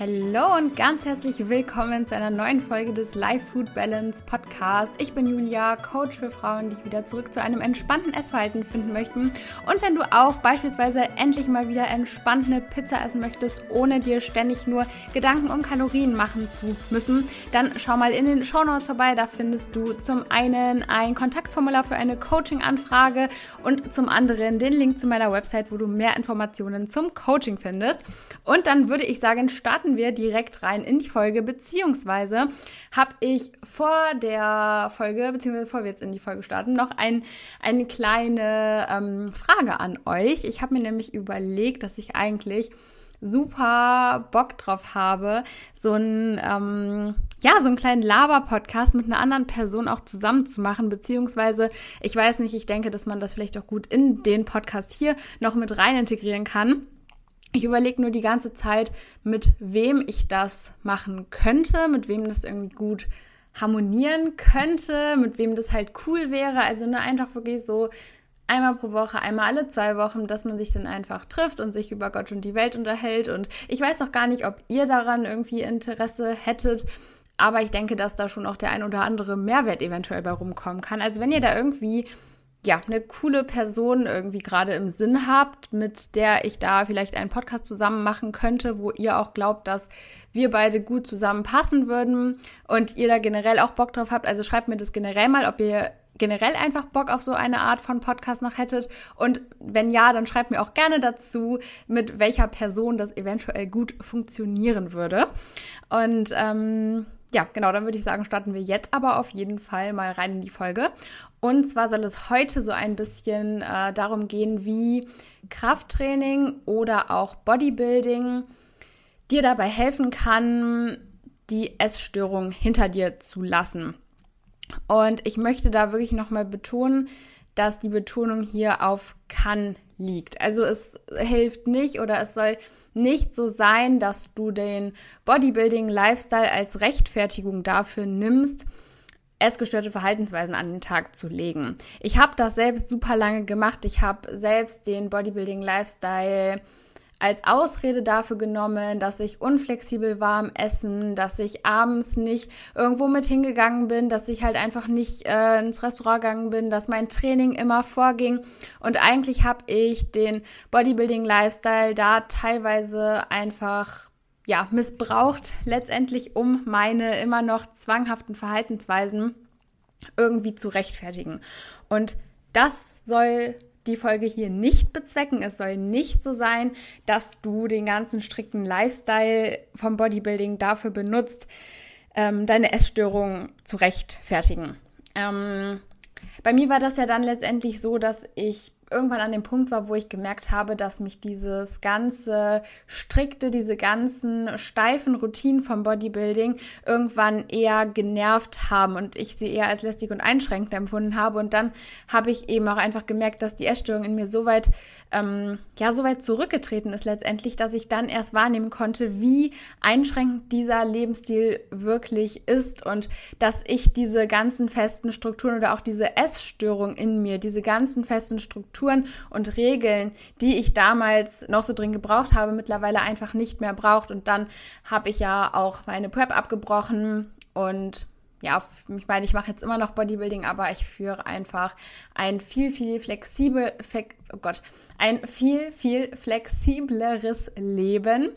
Hallo und ganz herzlich willkommen zu einer neuen Folge des Life Food Balance Podcast. Ich bin Julia, Coach für Frauen, die wieder zurück zu einem entspannten Essverhalten finden möchten. Und wenn du auch beispielsweise endlich mal wieder entspannt eine Pizza essen möchtest, ohne dir ständig nur Gedanken um Kalorien machen zu müssen, dann schau mal in den Show Notes vorbei. Da findest du zum einen ein Kontaktformular für eine Coaching-Anfrage und zum anderen den Link zu meiner Website, wo du mehr Informationen zum Coaching findest. Und dann würde ich sagen, starten wir direkt rein in die Folge, beziehungsweise habe ich vor der Folge, beziehungsweise bevor wir jetzt in die Folge starten, noch ein, eine kleine ähm, Frage an euch. Ich habe mir nämlich überlegt, dass ich eigentlich super Bock drauf habe, so ein ähm, ja so einen kleinen Laber-Podcast mit einer anderen Person auch zusammen zu machen, beziehungsweise ich weiß nicht, ich denke, dass man das vielleicht auch gut in den Podcast hier noch mit rein integrieren kann. Ich überlege nur die ganze Zeit, mit wem ich das machen könnte, mit wem das irgendwie gut harmonieren könnte, mit wem das halt cool wäre. Also ne, einfach wirklich so einmal pro Woche, einmal alle zwei Wochen, dass man sich dann einfach trifft und sich über Gott und die Welt unterhält. Und ich weiß auch gar nicht, ob ihr daran irgendwie Interesse hättet. Aber ich denke, dass da schon auch der ein oder andere Mehrwert eventuell bei rumkommen kann. Also wenn ihr da irgendwie ja, eine coole Person irgendwie gerade im Sinn habt, mit der ich da vielleicht einen Podcast zusammen machen könnte, wo ihr auch glaubt, dass wir beide gut zusammenpassen würden und ihr da generell auch Bock drauf habt. Also schreibt mir das generell mal, ob ihr generell einfach Bock auf so eine Art von Podcast noch hättet. Und wenn ja, dann schreibt mir auch gerne dazu, mit welcher Person das eventuell gut funktionieren würde. Und ähm, ja, genau, dann würde ich sagen, starten wir jetzt aber auf jeden Fall mal rein in die Folge. Und zwar soll es heute so ein bisschen äh, darum gehen, wie Krafttraining oder auch Bodybuilding dir dabei helfen kann, die Essstörung hinter dir zu lassen. Und ich möchte da wirklich nochmal betonen, dass die Betonung hier auf kann liegt. Also es hilft nicht oder es soll nicht so sein, dass du den Bodybuilding-Lifestyle als Rechtfertigung dafür nimmst, essgestörte Verhaltensweisen an den Tag zu legen. Ich habe das selbst super lange gemacht. Ich habe selbst den Bodybuilding-Lifestyle als Ausrede dafür genommen, dass ich unflexibel war am Essen, dass ich abends nicht irgendwo mit hingegangen bin, dass ich halt einfach nicht äh, ins Restaurant gegangen bin, dass mein Training immer vorging. Und eigentlich habe ich den Bodybuilding-Lifestyle da teilweise einfach ja, missbraucht, letztendlich um meine immer noch zwanghaften Verhaltensweisen irgendwie zu rechtfertigen. Und das soll die Folge hier nicht bezwecken. Es soll nicht so sein, dass du den ganzen strikten Lifestyle vom Bodybuilding dafür benutzt, ähm, deine Essstörung zu rechtfertigen. Ähm, bei mir war das ja dann letztendlich so, dass ich irgendwann an dem Punkt war, wo ich gemerkt habe, dass mich dieses ganze strikte, diese ganzen steifen Routinen vom Bodybuilding irgendwann eher genervt haben und ich sie eher als lästig und einschränkend empfunden habe. Und dann habe ich eben auch einfach gemerkt, dass die Essstörung in mir so weit ähm, ja so weit zurückgetreten ist letztendlich, dass ich dann erst wahrnehmen konnte, wie einschränkend dieser Lebensstil wirklich ist und dass ich diese ganzen festen Strukturen oder auch diese Essstörung in mir, diese ganzen festen Strukturen und Regeln, die ich damals noch so drin gebraucht habe, mittlerweile einfach nicht mehr braucht. Und dann habe ich ja auch meine Prep abgebrochen und ja, ich meine, ich mache jetzt immer noch Bodybuilding, aber ich führe einfach ein viel, viel flexibel, oh Gott, ein viel, viel flexibleres Leben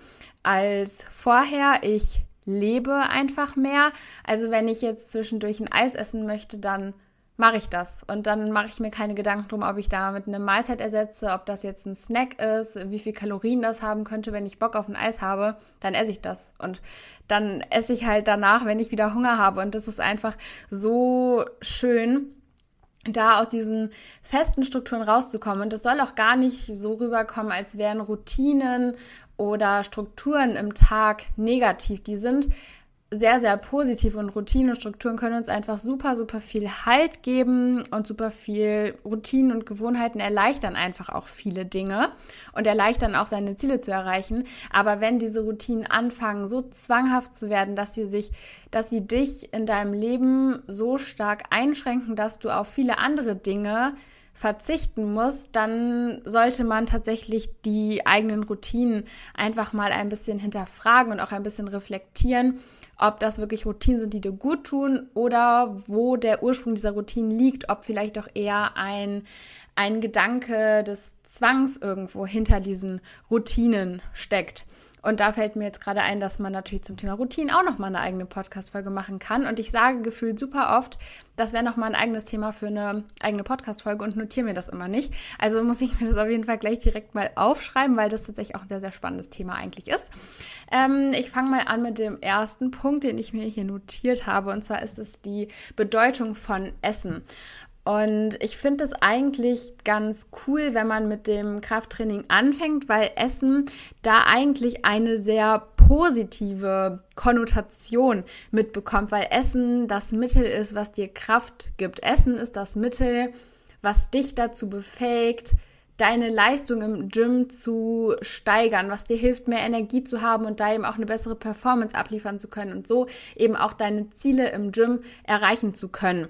als vorher. Ich lebe einfach mehr. Also wenn ich jetzt zwischendurch ein Eis essen möchte, dann mache ich das. Und dann mache ich mir keine Gedanken drum, ob ich damit eine Mahlzeit ersetze, ob das jetzt ein Snack ist, wie viel Kalorien das haben könnte. Wenn ich Bock auf ein Eis habe, dann esse ich das. Und dann esse ich halt danach, wenn ich wieder Hunger habe. Und das ist einfach so schön da aus diesen festen Strukturen rauszukommen. Und das soll auch gar nicht so rüberkommen, als wären Routinen oder Strukturen im Tag negativ. Die sind sehr, sehr positiv und Routinen und Strukturen können uns einfach super, super viel Halt geben und super viel Routinen und Gewohnheiten erleichtern einfach auch viele Dinge und erleichtern auch seine Ziele zu erreichen. Aber wenn diese Routinen anfangen, so zwanghaft zu werden, dass sie sich, dass sie dich in deinem Leben so stark einschränken, dass du auf viele andere Dinge verzichten muss, dann sollte man tatsächlich die eigenen Routinen einfach mal ein bisschen hinterfragen und auch ein bisschen reflektieren, ob das wirklich Routinen sind, die dir gut tun oder wo der Ursprung dieser Routinen liegt, ob vielleicht auch eher ein, ein Gedanke des Zwangs irgendwo hinter diesen Routinen steckt. Und da fällt mir jetzt gerade ein, dass man natürlich zum Thema Routinen auch nochmal eine eigene Podcast-Folge machen kann. Und ich sage gefühlt super oft, das wäre nochmal ein eigenes Thema für eine eigene Podcast-Folge und notiere mir das immer nicht. Also muss ich mir das auf jeden Fall gleich direkt mal aufschreiben, weil das tatsächlich auch ein sehr, sehr spannendes Thema eigentlich ist. Ähm, ich fange mal an mit dem ersten Punkt, den ich mir hier notiert habe. Und zwar ist es die Bedeutung von Essen. Und ich finde es eigentlich ganz cool, wenn man mit dem Krafttraining anfängt, weil Essen da eigentlich eine sehr positive Konnotation mitbekommt, weil Essen das Mittel ist, was dir Kraft gibt. Essen ist das Mittel, was dich dazu befähigt, deine Leistung im Gym zu steigern, was dir hilft, mehr Energie zu haben und da eben auch eine bessere Performance abliefern zu können und so eben auch deine Ziele im Gym erreichen zu können.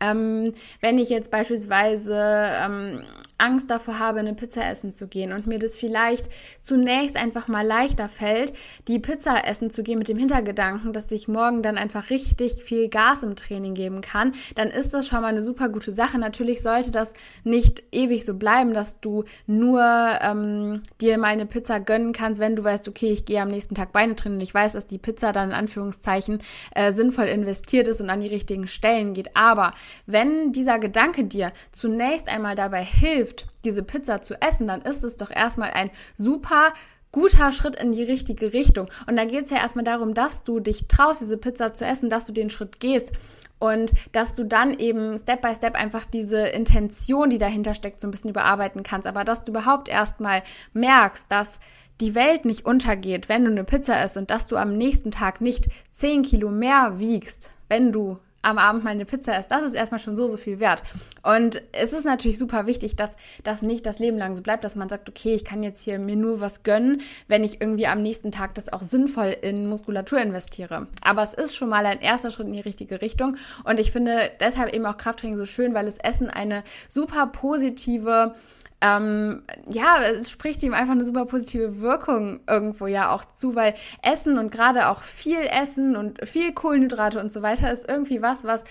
Ähm, wenn ich jetzt beispielsweise ähm, Angst davor habe, eine Pizza essen zu gehen und mir das vielleicht zunächst einfach mal leichter fällt, die Pizza essen zu gehen mit dem Hintergedanken, dass ich morgen dann einfach richtig viel Gas im Training geben kann, dann ist das schon mal eine super gute Sache. Natürlich sollte das nicht ewig so bleiben, dass du nur ähm, dir mal eine Pizza gönnen kannst, wenn du weißt, okay, ich gehe am nächsten Tag Beine trainieren und ich weiß, dass die Pizza dann in Anführungszeichen äh, sinnvoll investiert ist und an die richtigen Stellen geht. Aber wenn dieser Gedanke dir zunächst einmal dabei hilft, diese Pizza zu essen, dann ist es doch erstmal ein super guter Schritt in die richtige Richtung. Und dann geht es ja erstmal darum, dass du dich traust, diese Pizza zu essen, dass du den Schritt gehst und dass du dann eben Step by Step einfach diese Intention, die dahinter steckt, so ein bisschen überarbeiten kannst. Aber dass du überhaupt erstmal merkst, dass die Welt nicht untergeht, wenn du eine Pizza isst und dass du am nächsten Tag nicht 10 Kilo mehr wiegst, wenn du am Abend mal eine Pizza isst, das ist erstmal schon so, so viel wert. Und es ist natürlich super wichtig, dass das nicht das Leben lang so bleibt, dass man sagt, okay, ich kann jetzt hier mir nur was gönnen, wenn ich irgendwie am nächsten Tag das auch sinnvoll in Muskulatur investiere. Aber es ist schon mal ein erster Schritt in die richtige Richtung. Und ich finde deshalb eben auch Krafttraining so schön, weil das Essen eine super positive ähm, ja, es spricht ihm einfach eine super positive Wirkung irgendwo ja auch zu, weil Essen und gerade auch viel Essen und viel Kohlenhydrate und so weiter ist irgendwie was, was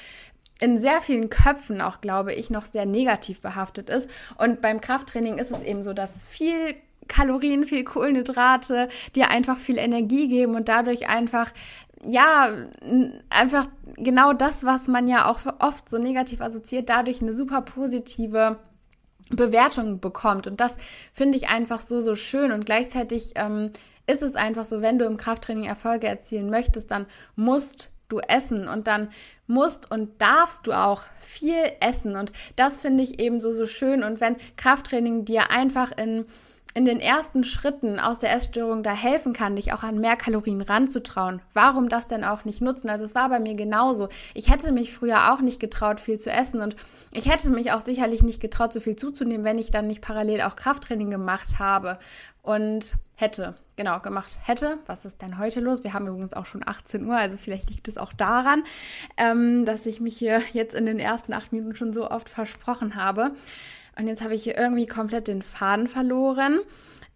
in sehr vielen Köpfen auch, glaube ich, noch sehr negativ behaftet ist. Und beim Krafttraining ist es eben so, dass viel Kalorien, viel Kohlenhydrate dir einfach viel Energie geben und dadurch einfach ja, einfach genau das, was man ja auch oft so negativ assoziiert, dadurch eine super positive Bewertung bekommt. Und das finde ich einfach so, so schön. Und gleichzeitig ähm, ist es einfach so, wenn du im Krafttraining Erfolge erzielen möchtest, dann musst du essen und dann musst und darfst du auch viel essen. Und das finde ich eben so, so schön. Und wenn Krafttraining dir einfach in in den ersten Schritten aus der Essstörung da helfen kann, dich auch an mehr Kalorien ranzutrauen, warum das denn auch nicht nutzen? Also es war bei mir genauso. Ich hätte mich früher auch nicht getraut, viel zu essen und ich hätte mich auch sicherlich nicht getraut, so viel zuzunehmen, wenn ich dann nicht parallel auch Krafttraining gemacht habe und hätte, genau, gemacht hätte. Was ist denn heute los? Wir haben übrigens auch schon 18 Uhr, also vielleicht liegt es auch daran, ähm, dass ich mich hier jetzt in den ersten acht Minuten schon so oft versprochen habe. Und jetzt habe ich hier irgendwie komplett den Faden verloren.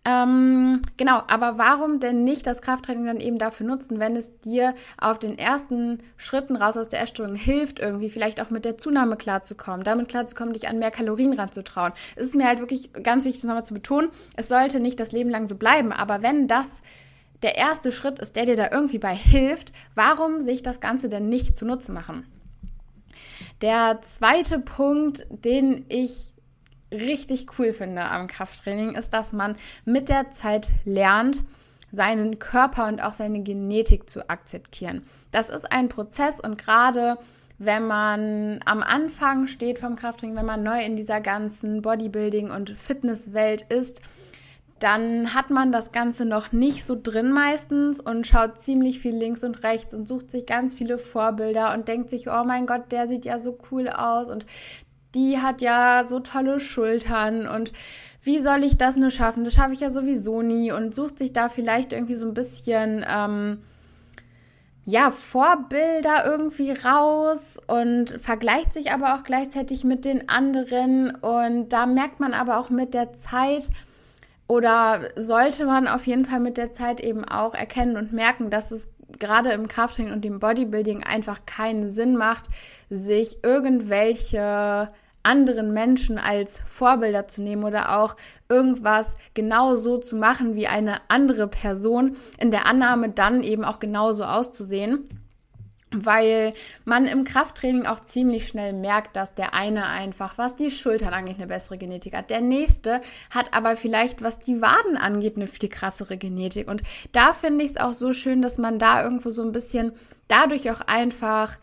Ähm, genau, aber warum denn nicht das Krafttraining dann eben dafür nutzen, wenn es dir auf den ersten Schritten raus aus der Essstörung hilft, irgendwie vielleicht auch mit der Zunahme klarzukommen, damit klarzukommen, dich an mehr Kalorien ranzutrauen. Es ist mir halt wirklich ganz wichtig, das nochmal zu betonen, es sollte nicht das Leben lang so bleiben, aber wenn das der erste Schritt ist, der dir da irgendwie bei hilft, warum sich das Ganze denn nicht zunutze machen? Der zweite Punkt, den ich richtig cool finde am Krafttraining, ist, dass man mit der Zeit lernt, seinen Körper und auch seine Genetik zu akzeptieren. Das ist ein Prozess und gerade wenn man am Anfang steht vom Krafttraining, wenn man neu in dieser ganzen Bodybuilding- und Fitnesswelt ist, dann hat man das Ganze noch nicht so drin meistens und schaut ziemlich viel links und rechts und sucht sich ganz viele Vorbilder und denkt sich, oh mein Gott, der sieht ja so cool aus und die hat ja so tolle Schultern und wie soll ich das nur schaffen? Das schaffe ich ja sowieso nie und sucht sich da vielleicht irgendwie so ein bisschen, ähm, ja, Vorbilder irgendwie raus und vergleicht sich aber auch gleichzeitig mit den anderen. Und da merkt man aber auch mit der Zeit oder sollte man auf jeden Fall mit der Zeit eben auch erkennen und merken, dass es gerade im Krafttraining und im Bodybuilding einfach keinen Sinn macht, sich irgendwelche anderen Menschen als Vorbilder zu nehmen oder auch irgendwas genau so zu machen wie eine andere Person, in der Annahme dann eben auch genauso auszusehen weil man im Krafttraining auch ziemlich schnell merkt, dass der eine einfach, was die Schultern angeht, eine bessere Genetik hat. Der nächste hat aber vielleicht, was die Waden angeht, eine viel krassere Genetik. Und da finde ich es auch so schön, dass man da irgendwo so ein bisschen dadurch auch einfach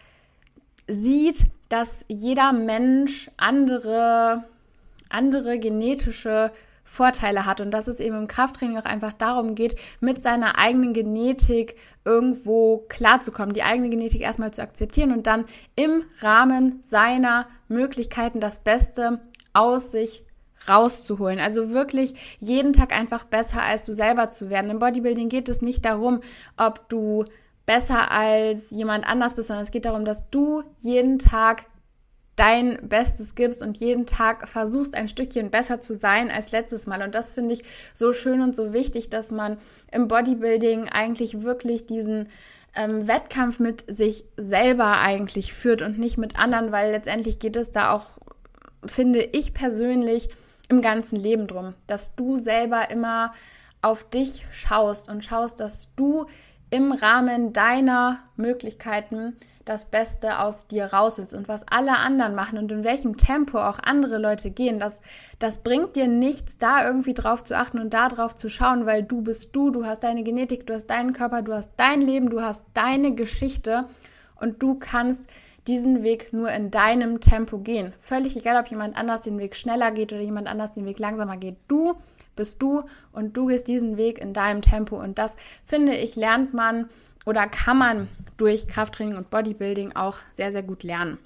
sieht, dass jeder Mensch andere, andere genetische Vorteile hat und dass es eben im Krafttraining auch einfach darum geht, mit seiner eigenen Genetik irgendwo klarzukommen, die eigene Genetik erstmal zu akzeptieren und dann im Rahmen seiner Möglichkeiten das Beste aus sich rauszuholen. Also wirklich jeden Tag einfach besser als du selber zu werden. Im Bodybuilding geht es nicht darum, ob du besser als jemand anders bist, sondern es geht darum, dass du jeden Tag dein Bestes gibst und jeden Tag versuchst, ein Stückchen besser zu sein als letztes Mal. Und das finde ich so schön und so wichtig, dass man im Bodybuilding eigentlich wirklich diesen ähm, Wettkampf mit sich selber eigentlich führt und nicht mit anderen, weil letztendlich geht es da auch, finde ich persönlich, im ganzen Leben drum, dass du selber immer auf dich schaust und schaust, dass du im Rahmen deiner Möglichkeiten das Beste aus dir rausholst und was alle anderen machen und in welchem Tempo auch andere Leute gehen, das, das bringt dir nichts, da irgendwie drauf zu achten und da drauf zu schauen, weil du bist du, du hast deine Genetik, du hast deinen Körper, du hast dein Leben, du hast deine Geschichte und du kannst diesen Weg nur in deinem Tempo gehen. Völlig egal, ob jemand anders den Weg schneller geht oder jemand anders den Weg langsamer geht. Du bist du und du gehst diesen Weg in deinem Tempo. Und das, finde ich, lernt man oder kann man durch Krafttraining und Bodybuilding auch sehr, sehr gut lernen.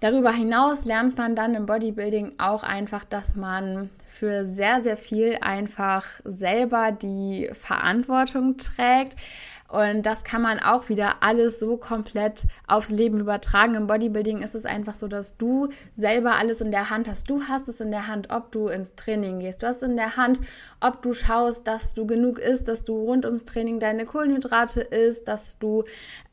Darüber hinaus lernt man dann im Bodybuilding auch einfach, dass man für sehr, sehr viel einfach selber die Verantwortung trägt. Und das kann man auch wieder alles so komplett aufs Leben übertragen. Im Bodybuilding ist es einfach so, dass du selber alles in der Hand hast. Du hast es in der Hand, ob du ins Training gehst. Du hast in der Hand, ob du schaust, dass du genug isst, dass du rund ums Training deine Kohlenhydrate isst, dass du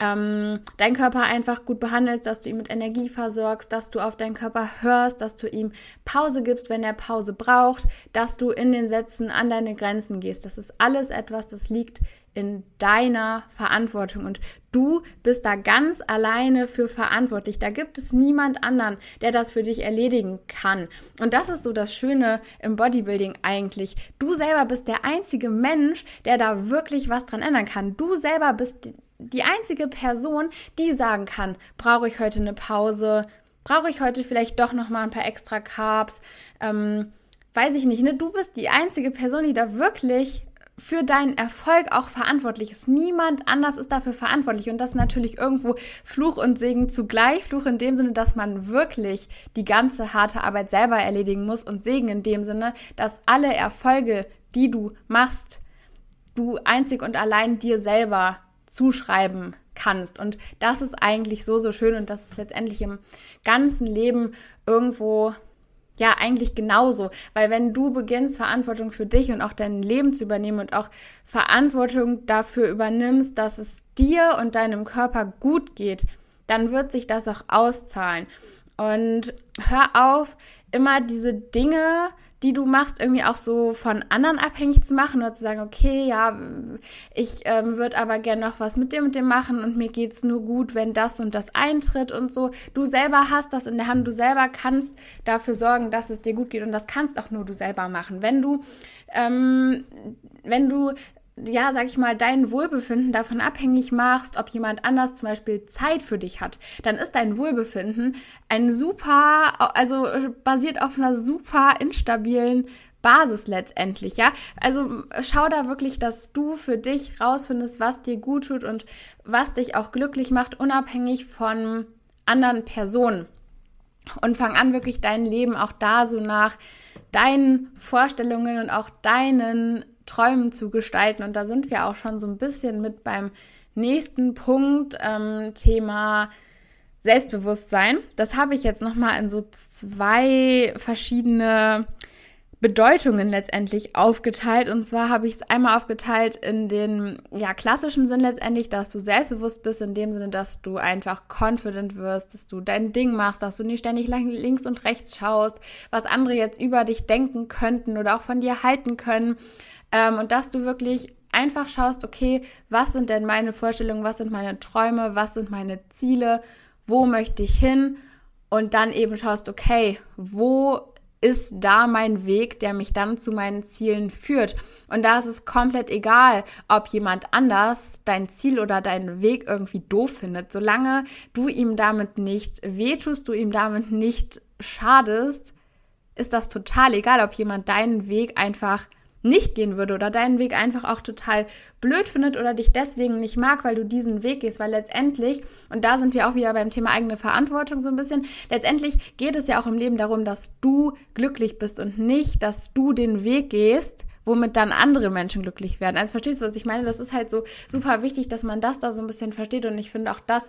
ähm, deinen Körper einfach gut behandelst, dass du ihn mit Energie versorgst, dass du auf deinen Körper hörst, dass du ihm Pause gibst, wenn er Pause braucht, dass du in den Sätzen an deine Grenzen gehst. Das ist alles etwas, das liegt in deiner Verantwortung und du bist da ganz alleine für verantwortlich. Da gibt es niemand anderen, der das für dich erledigen kann. Und das ist so das Schöne im Bodybuilding eigentlich. Du selber bist der einzige Mensch, der da wirklich was dran ändern kann. Du selber bist die einzige Person, die sagen kann, brauche ich heute eine Pause? Brauche ich heute vielleicht doch noch mal ein paar extra Carbs? Ähm, weiß ich nicht, ne? Du bist die einzige Person, die da wirklich für deinen Erfolg auch verantwortlich ist. Niemand anders ist dafür verantwortlich. Und das ist natürlich irgendwo Fluch und Segen zugleich. Fluch in dem Sinne, dass man wirklich die ganze harte Arbeit selber erledigen muss und Segen in dem Sinne, dass alle Erfolge, die du machst, du einzig und allein dir selber zuschreiben kannst. Und das ist eigentlich so, so schön und das ist letztendlich im ganzen Leben irgendwo ja eigentlich genauso, weil wenn du beginnst, Verantwortung für dich und auch dein Leben zu übernehmen und auch Verantwortung dafür übernimmst, dass es dir und deinem Körper gut geht, dann wird sich das auch auszahlen. Und hör auf, immer diese Dinge die du machst, irgendwie auch so von anderen abhängig zu machen oder zu sagen, okay, ja, ich ähm, würde aber gerne noch was mit dem und dem machen und mir geht's nur gut, wenn das und das eintritt und so. Du selber hast das in der Hand, du selber kannst dafür sorgen, dass es dir gut geht und das kannst auch nur du selber machen. Wenn du, ähm, wenn du ja, sag ich mal, dein Wohlbefinden davon abhängig machst, ob jemand anders zum Beispiel Zeit für dich hat, dann ist dein Wohlbefinden ein super, also basiert auf einer super instabilen Basis letztendlich, ja. Also schau da wirklich, dass du für dich rausfindest, was dir gut tut und was dich auch glücklich macht, unabhängig von anderen Personen. Und fang an, wirklich dein Leben auch da so nach deinen Vorstellungen und auch deinen Träumen zu gestalten. Und da sind wir auch schon so ein bisschen mit beim nächsten Punkt, ähm, Thema Selbstbewusstsein. Das habe ich jetzt nochmal in so zwei verschiedene Bedeutungen letztendlich aufgeteilt. Und zwar habe ich es einmal aufgeteilt in den ja, klassischen Sinn letztendlich, dass du selbstbewusst bist, in dem Sinne, dass du einfach confident wirst, dass du dein Ding machst, dass du nicht ständig links und rechts schaust, was andere jetzt über dich denken könnten oder auch von dir halten können. Ähm, und dass du wirklich einfach schaust, okay, was sind denn meine Vorstellungen, was sind meine Träume, was sind meine Ziele, wo möchte ich hin? Und dann eben schaust, okay, wo ist da mein Weg, der mich dann zu meinen Zielen führt. Und da ist es komplett egal, ob jemand anders dein Ziel oder deinen Weg irgendwie doof findet. Solange du ihm damit nicht wehtust, du ihm damit nicht schadest, ist das total egal, ob jemand deinen Weg einfach nicht gehen würde oder deinen Weg einfach auch total blöd findet oder dich deswegen nicht mag, weil du diesen Weg gehst, weil letztendlich, und da sind wir auch wieder beim Thema eigene Verantwortung so ein bisschen, letztendlich geht es ja auch im Leben darum, dass du glücklich bist und nicht, dass du den Weg gehst, womit dann andere Menschen glücklich werden. Also verstehst du, was ich meine? Das ist halt so super wichtig, dass man das da so ein bisschen versteht und ich finde auch das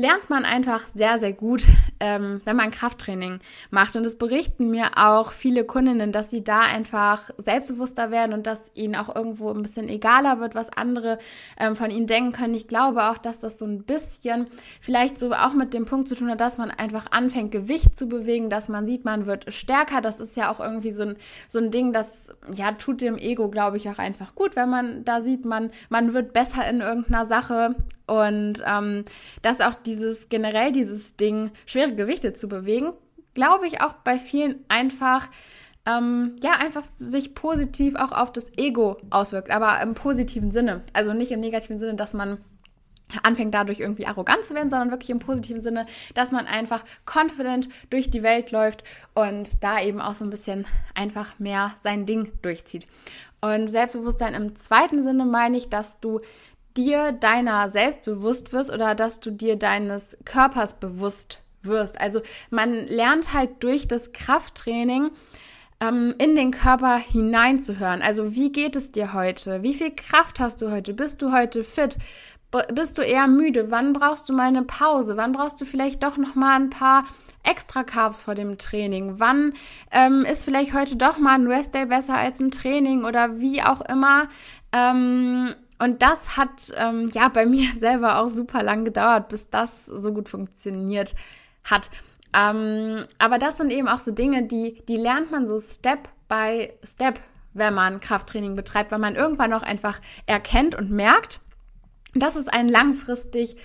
lernt man einfach sehr, sehr gut, ähm, wenn man Krafttraining macht. Und es berichten mir auch viele Kundinnen, dass sie da einfach selbstbewusster werden und dass ihnen auch irgendwo ein bisschen egaler wird, was andere ähm, von ihnen denken können. Ich glaube auch, dass das so ein bisschen vielleicht so auch mit dem Punkt zu tun hat, dass man einfach anfängt, Gewicht zu bewegen, dass man sieht, man wird stärker. Das ist ja auch irgendwie so ein, so ein Ding, das ja tut dem Ego, glaube ich, auch einfach gut, wenn man da sieht, man, man wird besser in irgendeiner Sache und ähm, dass auch dieses generell dieses Ding, schwere Gewichte zu bewegen, glaube ich auch bei vielen einfach ähm, ja, einfach sich positiv auch auf das Ego auswirkt, aber im positiven Sinne. Also nicht im negativen Sinne, dass man anfängt dadurch irgendwie arrogant zu werden, sondern wirklich im positiven Sinne, dass man einfach confident durch die Welt läuft und da eben auch so ein bisschen einfach mehr sein Ding durchzieht. Und Selbstbewusstsein im zweiten Sinne meine ich, dass du dir deiner selbst bewusst wirst oder dass du dir deines Körpers bewusst wirst. Also man lernt halt durch das Krafttraining ähm, in den Körper hineinzuhören. Also wie geht es dir heute? Wie viel Kraft hast du heute? Bist du heute fit? bist du eher müde? Wann brauchst du mal eine Pause? Wann brauchst du vielleicht doch noch mal ein paar extra Carbs vor dem Training? Wann ähm, ist vielleicht heute doch mal ein Restday besser als ein Training oder wie auch immer? Ähm, und das hat ähm, ja bei mir selber auch super lang gedauert, bis das so gut funktioniert hat. Ähm, aber das sind eben auch so Dinge, die, die lernt man so Step by Step, wenn man Krafttraining betreibt, weil man irgendwann auch einfach erkennt und merkt, dass es einen langfristig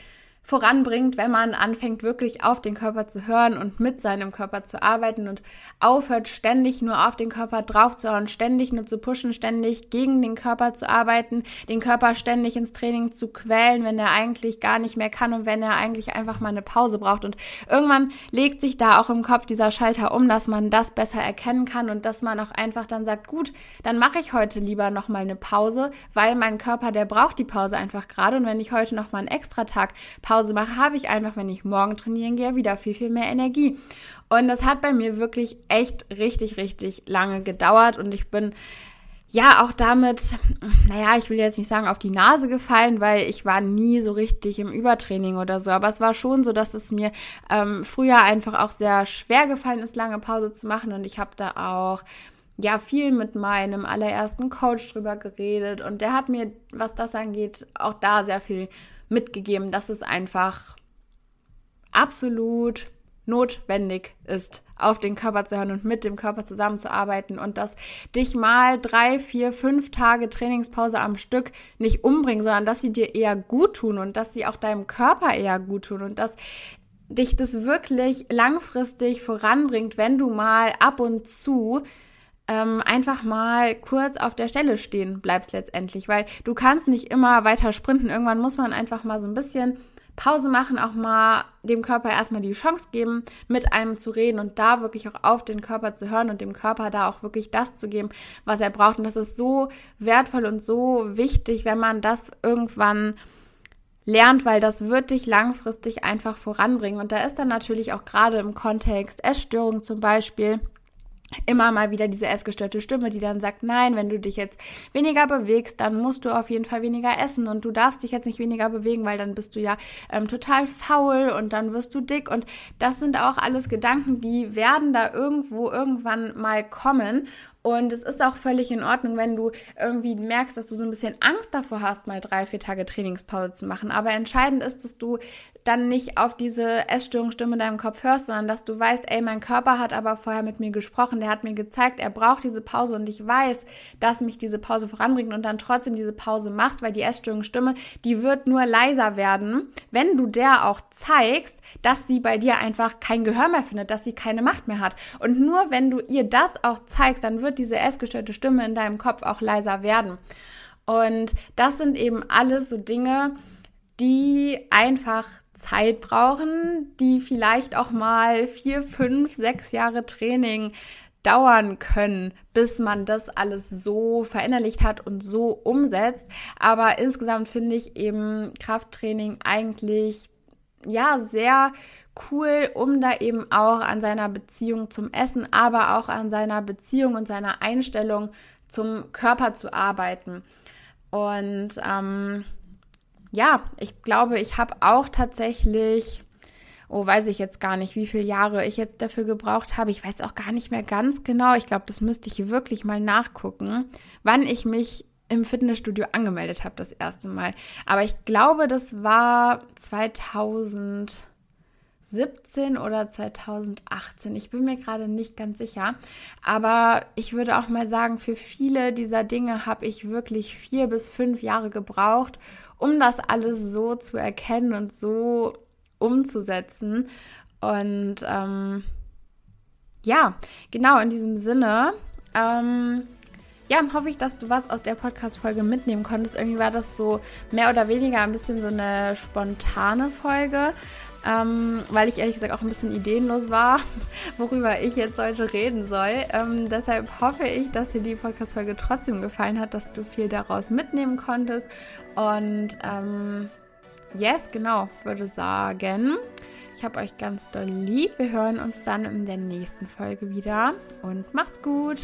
voranbringt, wenn man anfängt, wirklich auf den Körper zu hören und mit seinem Körper zu arbeiten und aufhört, ständig nur auf den Körper draufzuhauen, ständig nur zu pushen, ständig gegen den Körper zu arbeiten, den Körper ständig ins Training zu quälen, wenn er eigentlich gar nicht mehr kann und wenn er eigentlich einfach mal eine Pause braucht. Und irgendwann legt sich da auch im Kopf dieser Schalter um, dass man das besser erkennen kann und dass man auch einfach dann sagt, gut, dann mache ich heute lieber nochmal eine Pause, weil mein Körper, der braucht die Pause einfach gerade. Und wenn ich heute nochmal einen extra Tag Pause Pause mache, habe ich einfach, wenn ich morgen trainieren gehe, wieder viel, viel mehr Energie. Und das hat bei mir wirklich echt richtig, richtig lange gedauert und ich bin ja auch damit, naja, ich will jetzt nicht sagen auf die Nase gefallen, weil ich war nie so richtig im Übertraining oder so. Aber es war schon so, dass es mir ähm, früher einfach auch sehr schwer gefallen ist, lange Pause zu machen. Und ich habe da auch ja viel mit meinem allerersten Coach drüber geredet. Und der hat mir, was das angeht, auch da sehr viel mitgegeben, dass es einfach absolut notwendig ist, auf den Körper zu hören und mit dem Körper zusammenzuarbeiten und dass dich mal drei, vier, fünf Tage Trainingspause am Stück nicht umbringen, sondern dass sie dir eher gut tun und dass sie auch deinem Körper eher gut tun und dass dich das wirklich langfristig voranbringt, wenn du mal ab und zu ähm, einfach mal kurz auf der Stelle stehen bleibst letztendlich, weil du kannst nicht immer weiter sprinten. Irgendwann muss man einfach mal so ein bisschen Pause machen, auch mal dem Körper erstmal die Chance geben, mit einem zu reden und da wirklich auch auf den Körper zu hören und dem Körper da auch wirklich das zu geben, was er braucht. Und das ist so wertvoll und so wichtig, wenn man das irgendwann lernt, weil das wird dich langfristig einfach voranbringen. Und da ist dann natürlich auch gerade im Kontext Essstörung zum Beispiel immer mal wieder diese essgestörte Stimme, die dann sagt, nein, wenn du dich jetzt weniger bewegst, dann musst du auf jeden Fall weniger essen und du darfst dich jetzt nicht weniger bewegen, weil dann bist du ja ähm, total faul und dann wirst du dick und das sind auch alles Gedanken, die werden da irgendwo irgendwann mal kommen und es ist auch völlig in Ordnung, wenn du irgendwie merkst, dass du so ein bisschen Angst davor hast, mal drei, vier Tage Trainingspause zu machen. Aber entscheidend ist, dass du dann nicht auf diese Essstörungsstimme in deinem Kopf hörst, sondern dass du weißt, ey, mein Körper hat aber vorher mit mir gesprochen, der hat mir gezeigt, er braucht diese Pause und ich weiß, dass mich diese Pause voranbringt und dann trotzdem diese Pause machst, weil die Essstörungsstimme, die wird nur leiser werden, wenn du der auch zeigst, dass sie bei dir einfach kein Gehör mehr findet, dass sie keine Macht mehr hat. Und nur wenn du ihr das auch zeigst, dann wird diese essgestörte Stimme in deinem Kopf auch leiser werden. Und das sind eben alles so Dinge, die einfach Zeit brauchen, die vielleicht auch mal vier, fünf, sechs Jahre Training dauern können, bis man das alles so verinnerlicht hat und so umsetzt. Aber insgesamt finde ich eben Krafttraining eigentlich ja sehr cool, um da eben auch an seiner Beziehung zum Essen, aber auch an seiner Beziehung und seiner Einstellung zum Körper zu arbeiten. Und ähm, ja, ich glaube, ich habe auch tatsächlich, oh, weiß ich jetzt gar nicht, wie viele Jahre ich jetzt dafür gebraucht habe. Ich weiß auch gar nicht mehr ganz genau. Ich glaube, das müsste ich wirklich mal nachgucken, wann ich mich im Fitnessstudio angemeldet habe das erste Mal. Aber ich glaube, das war 2000. 2017 oder 2018. Ich bin mir gerade nicht ganz sicher. Aber ich würde auch mal sagen, für viele dieser Dinge habe ich wirklich vier bis fünf Jahre gebraucht, um das alles so zu erkennen und so umzusetzen. Und ähm, ja, genau in diesem Sinne. Ähm, ja, hoffe ich, dass du was aus der Podcast-Folge mitnehmen konntest. Irgendwie war das so mehr oder weniger ein bisschen so eine spontane Folge ähm, weil ich ehrlich gesagt auch ein bisschen ideenlos war, worüber ich jetzt heute reden soll. Ähm, deshalb hoffe ich, dass dir die Podcast-Folge trotzdem gefallen hat, dass du viel daraus mitnehmen konntest. Und ähm, yes, genau, würde sagen. Ich habe euch ganz doll lieb. Wir hören uns dann in der nächsten Folge wieder und macht's gut.